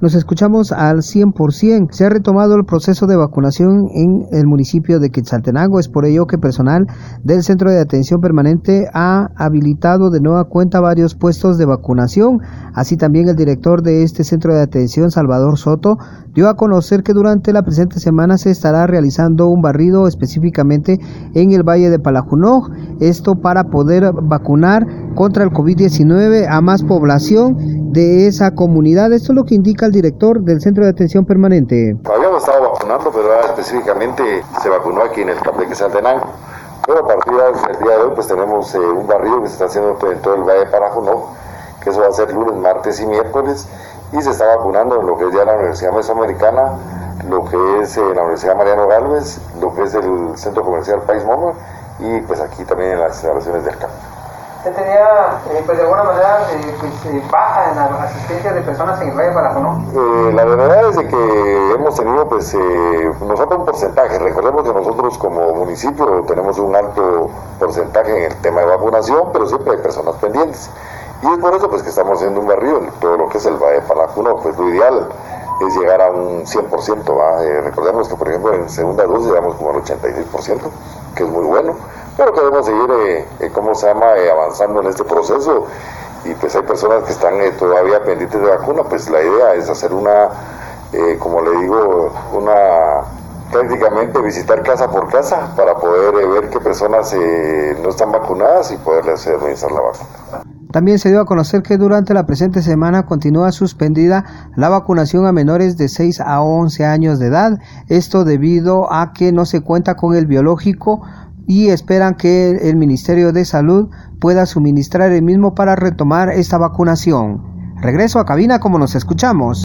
Nos escuchamos al 100%. Se ha retomado el proceso de vacunación en el municipio de Quetzaltenango. Es por ello que personal del Centro de Atención Permanente ha habilitado de nueva cuenta varios puestos de vacunación. Así también el director de este centro de atención, Salvador Soto, dio a conocer que durante la presente semana se estará realizando un barrido específicamente en el Valle de Palajunoj. Esto para poder vacunar contra el COVID-19 a más población de esa comunidad. Esto es lo que indica el director del Centro de Atención Permanente. Habíamos estado vacunando, pero específicamente se vacunó aquí en el Campeque Saltenango. Pero a partir del día de hoy, pues tenemos eh, un barrido que se está haciendo en todo el Valle de Parajunó, que eso va a ser lunes, martes y miércoles, y se está vacunando en lo que es ya la Universidad Mesoamericana, lo que es eh, la Universidad Mariano Galvez, lo que es el Centro Comercial País Moma, y pues aquí también en las instalaciones del campo tenía, eh, pues de alguna manera, eh, pues, eh, baja en la asistencia de personas en el Valle de ¿no? la verdad es que hemos tenido, pues, nosotros un porcentaje. Recordemos que nosotros como municipio tenemos un alto porcentaje en el tema de vacunación, pero siempre hay personas pendientes. Y es por eso, pues, que estamos haciendo un barrio en todo lo que es el Valle de Pues lo ideal es llegar a un 100%. recordemos que, por ejemplo, en segunda dosis llegamos como al 86%, que es muy bueno pero queremos seguir, eh, eh, ¿cómo se llama?, eh, avanzando en este proceso y pues hay personas que están todavía pendientes de vacuna, pues la idea es hacer una, como le digo, una prácticamente visitar casa por casa para poder ver qué personas no están vacunadas y poderles administrar la vacuna. También se dio a conocer que durante la presente semana continúa suspendida la vacunación a menores de 6 a 11 años de edad, esto debido a que no se cuenta con el biológico y esperan que el Ministerio de Salud pueda suministrar el mismo para retomar esta vacunación. Regreso a cabina como nos escuchamos.